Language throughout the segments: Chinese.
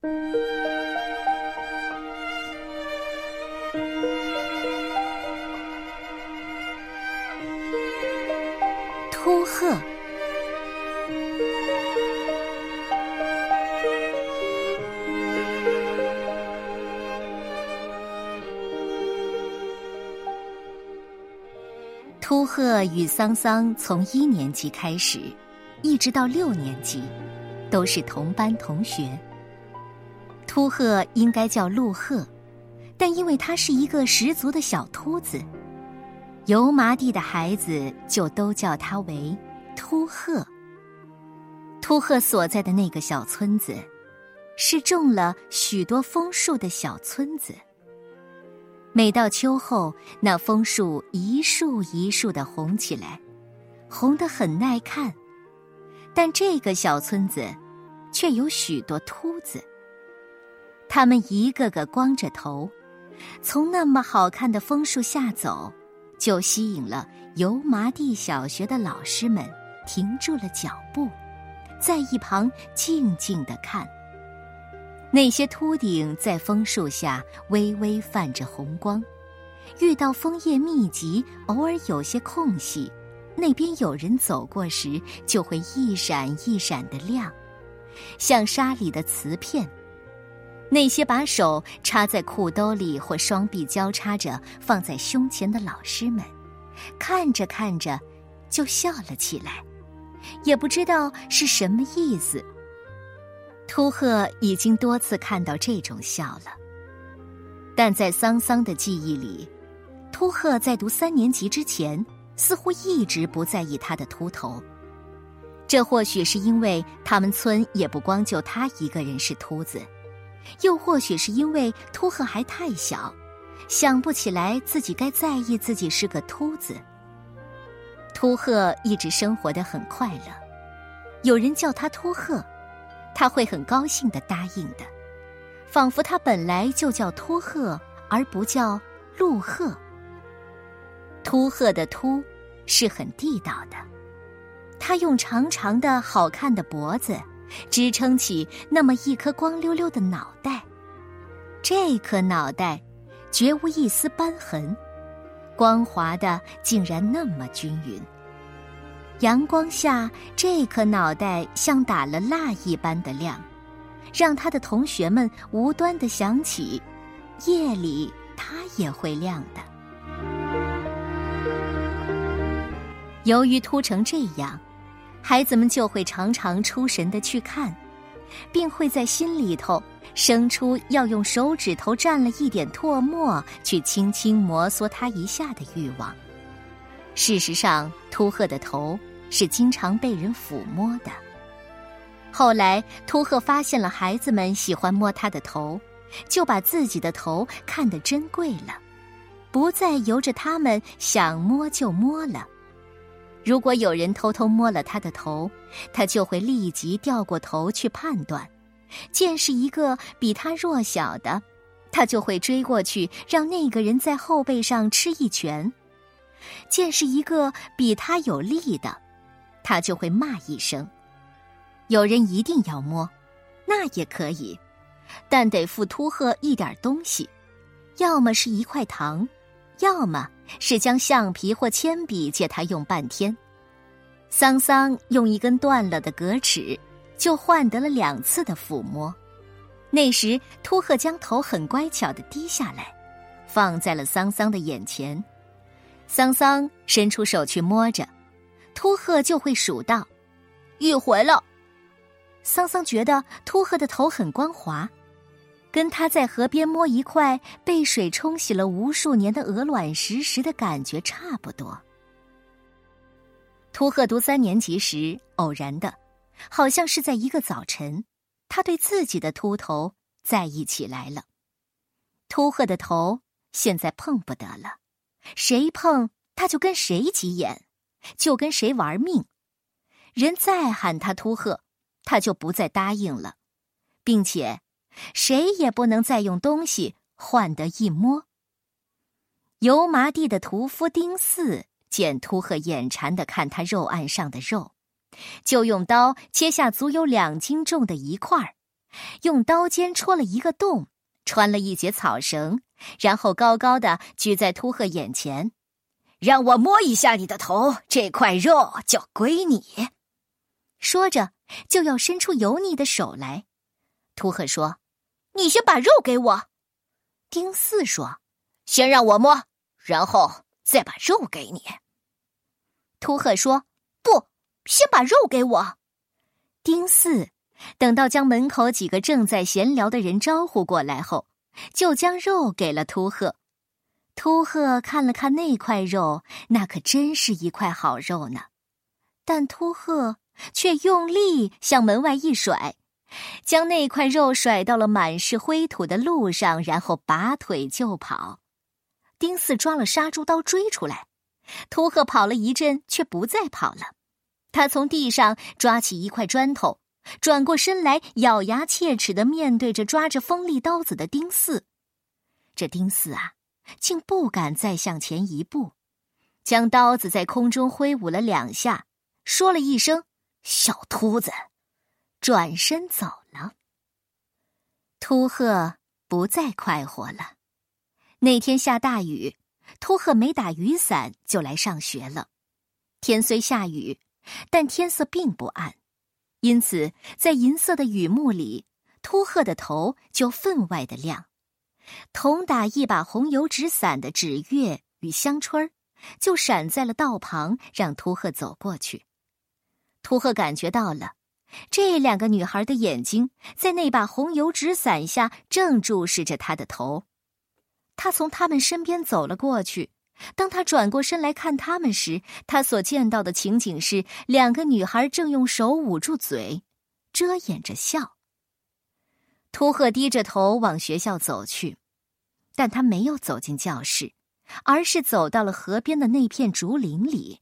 秃鹤。秃鹤与桑桑从一年级开始，一直到六年级，都是同班同学。秃鹤应该叫陆鹤，但因为他是一个十足的小秃子。油麻地的孩子就都叫他为秃鹤。秃鹤所在的那个小村子，是种了许多枫树的小村子。每到秋后，那枫树一树一树的红起来，红得很耐看。但这个小村子，却有许多秃子。他们一个个光着头，从那么好看的枫树下走。就吸引了油麻地小学的老师们停住了脚步，在一旁静静的看。那些秃顶在枫树下微微泛着红光，遇到枫叶密集、偶尔有些空隙，那边有人走过时，就会一闪一闪的亮，像沙里的瓷片。那些把手插在裤兜里或双臂交叉着放在胸前的老师们，看着看着，就笑了起来，也不知道是什么意思。秃鹤已经多次看到这种笑了，但在桑桑的记忆里，秃鹤在读三年级之前，似乎一直不在意他的秃头。这或许是因为他们村也不光就他一个人是秃子。又或许是因为秃鹤还太小，想不起来自己该在意自己是个秃子。秃鹤一直生活的很快乐，有人叫他秃鹤，他会很高兴的答应的，仿佛他本来就叫秃鹤，而不叫陆鹤。秃鹤的秃是很地道的，他用长长的好看的脖子。支撑起那么一颗光溜溜的脑袋，这颗脑袋绝无一丝斑痕，光滑的竟然那么均匀。阳光下，这颗脑袋像打了蜡一般的亮，让他的同学们无端的想起，夜里它也会亮的。由于秃成这样。孩子们就会常常出神的去看，并会在心里头生出要用手指头蘸了一点唾沫去轻轻摩挲它一下的欲望。事实上，秃鹤的头是经常被人抚摸的。后来，秃鹤发现了孩子们喜欢摸他的头，就把自己的头看得珍贵了，不再由着他们想摸就摸了。如果有人偷偷摸了他的头，他就会立即掉过头去判断；见是一个比他弱小的，他就会追过去让那个人在后背上吃一拳；见是一个比他有力的，他就会骂一声。有人一定要摸，那也可以，但得付秃鹤一点东西，要么是一块糖。要么是将橡皮或铅笔借他用半天，桑桑用一根断了的格尺，就换得了两次的抚摸。那时，秃鹤将头很乖巧的低下来，放在了桑桑的眼前。桑桑伸出手去摸着，秃鹤就会数到一回了。桑桑觉得秃鹤的头很光滑。跟他在河边摸一块被水冲洗了无数年的鹅卵石时的感觉差不多。秃鹤读三年级时，偶然的，好像是在一个早晨，他对自己的秃头在意起来了。秃鹤的头现在碰不得了，谁碰他就跟谁急眼，就跟谁玩命。人再喊他秃鹤，他就不再答应了，并且。谁也不能再用东西换得一摸。油麻地的屠夫丁四见秃鹤眼馋的看他肉案上的肉，就用刀切下足有两斤重的一块儿，用刀尖戳了一个洞，穿了一截草绳，然后高高的举在秃鹤眼前，让我摸一下你的头，这块肉就归你。说着，就要伸出油腻的手来。秃鹤说：“你先把肉给我。”丁四说：“先让我摸，然后再把肉给你。”秃鹤说：“不，先把肉给我。”丁四等到将门口几个正在闲聊的人招呼过来后，就将肉给了秃鹤。秃鹤看了看那块肉，那可真是一块好肉呢。但秃鹤却用力向门外一甩，将那块肉甩到了满是灰土的路上，然后拔腿就跑。丁四抓了杀猪刀追出来，秃鹤跑了一阵，却不再跑了。他从地上抓起一块砖头，转过身来，咬牙切齿的面对着抓着锋利刀子的丁四。这丁四啊！竟不敢再向前一步，将刀子在空中挥舞了两下，说了一声“小秃子”，转身走了。秃鹤不再快活了。那天下大雨，秃鹤没打雨伞就来上学了。天虽下雨，但天色并不暗，因此在银色的雨幕里，秃鹤的头就分外的亮。同打一把红油纸伞的纸月与香椿儿，就闪在了道旁，让秃鹤走过去。秃鹤感觉到了，这两个女孩的眼睛在那把红油纸伞下正注视着他的头。他从他们身边走了过去。当他转过身来看他们时，他所见到的情景是两个女孩正用手捂住嘴，遮掩着笑。秃鹤低着头往学校走去，但他没有走进教室，而是走到了河边的那片竹林里。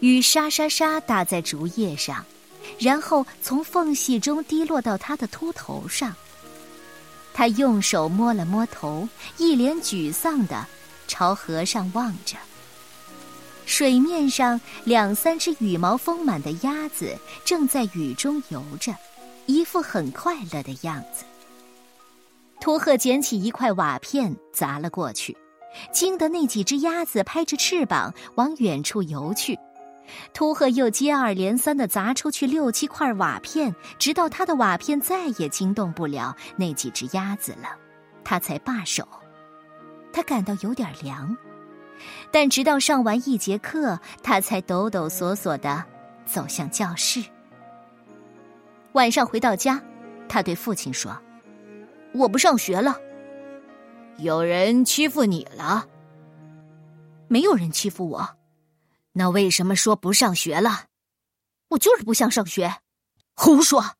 雨沙沙沙打在竹叶上，然后从缝隙中滴落到他的秃头上。他用手摸了摸头，一脸沮丧的朝河上望着。水面上两三只羽毛丰满的鸭子正在雨中游着，一副很快乐的样子。秃鹤捡起一块瓦片砸了过去，惊得那几只鸭子拍着翅膀往远处游去。秃鹤又接二连三的砸出去六七块瓦片，直到他的瓦片再也惊动不了那几只鸭子了，他才罢手。他感到有点凉。但直到上完一节课，他才抖抖索索的走向教室。晚上回到家，他对父亲说：“我不上学了。”有人欺负你了？没有人欺负我。那为什么说不上学了？我就是不想上学。胡说！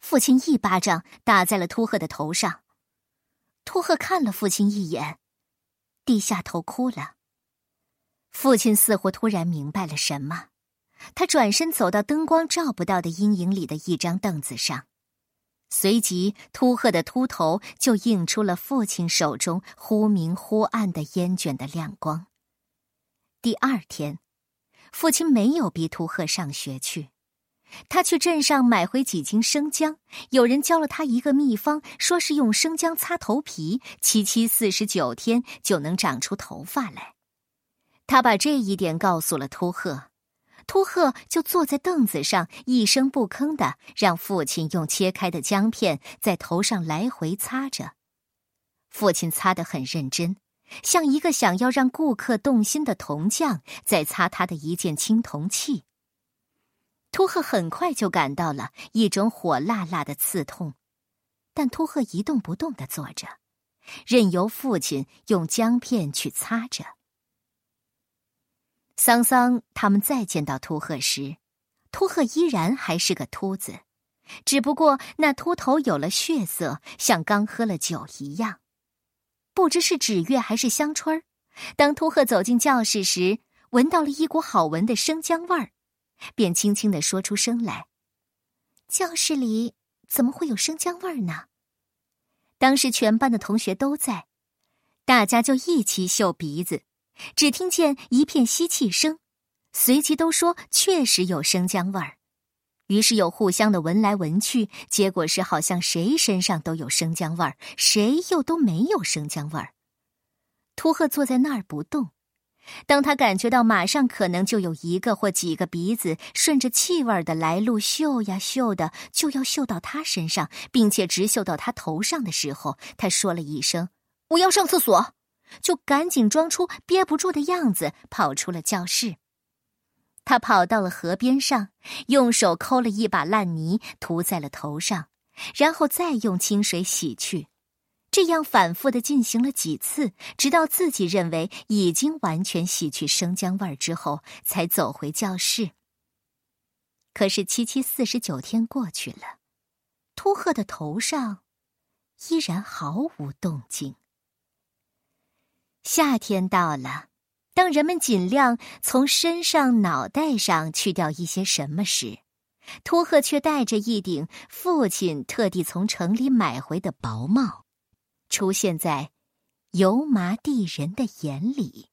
父亲一巴掌打在了秃鹤的头上。秃鹤看了父亲一眼，低下头哭了。父亲似乎突然明白了什么，他转身走到灯光照不到的阴影里的一张凳子上，随即秃鹤的秃头就映出了父亲手中忽明忽暗的烟卷的亮光。第二天，父亲没有逼秃鹤上学去，他去镇上买回几斤生姜，有人教了他一个秘方，说是用生姜擦头皮，七七四十九天就能长出头发来。他把这一点告诉了秃鹤，秃鹤就坐在凳子上，一声不吭的让父亲用切开的姜片在头上来回擦着。父亲擦得很认真，像一个想要让顾客动心的铜匠在擦他的一件青铜器。秃鹤很快就感到了一种火辣辣的刺痛，但秃鹤一动不动的坐着，任由父亲用姜片去擦着。桑桑他们再见到秃鹤时，秃鹤依然还是个秃子，只不过那秃头有了血色，像刚喝了酒一样。不知是纸月还是香椿儿，当秃鹤走进教室时，闻到了一股好闻的生姜味儿，便轻轻的说出声来：“教室里怎么会有生姜味儿呢？”当时全班的同学都在，大家就一起嗅鼻子。只听见一片吸气声，随即都说确实有生姜味儿。于是又互相的闻来闻去，结果是好像谁身上都有生姜味儿，谁又都没有生姜味儿。秃鹤坐在那儿不动。当他感觉到马上可能就有一个或几个鼻子顺着气味的来路嗅呀嗅的，就要嗅到他身上，并且直嗅到他头上的时候，他说了一声：“我要上厕所。”就赶紧装出憋不住的样子，跑出了教室。他跑到了河边上，用手抠了一把烂泥涂在了头上，然后再用清水洗去。这样反复的进行了几次，直到自己认为已经完全洗去生姜味儿之后，才走回教室。可是七七四十九天过去了，秃鹤的头上依然毫无动静。夏天到了，当人们尽量从身上、脑袋上去掉一些什么时，托鹤却戴着一顶父亲特地从城里买回的薄帽。出现在油麻地人的眼里。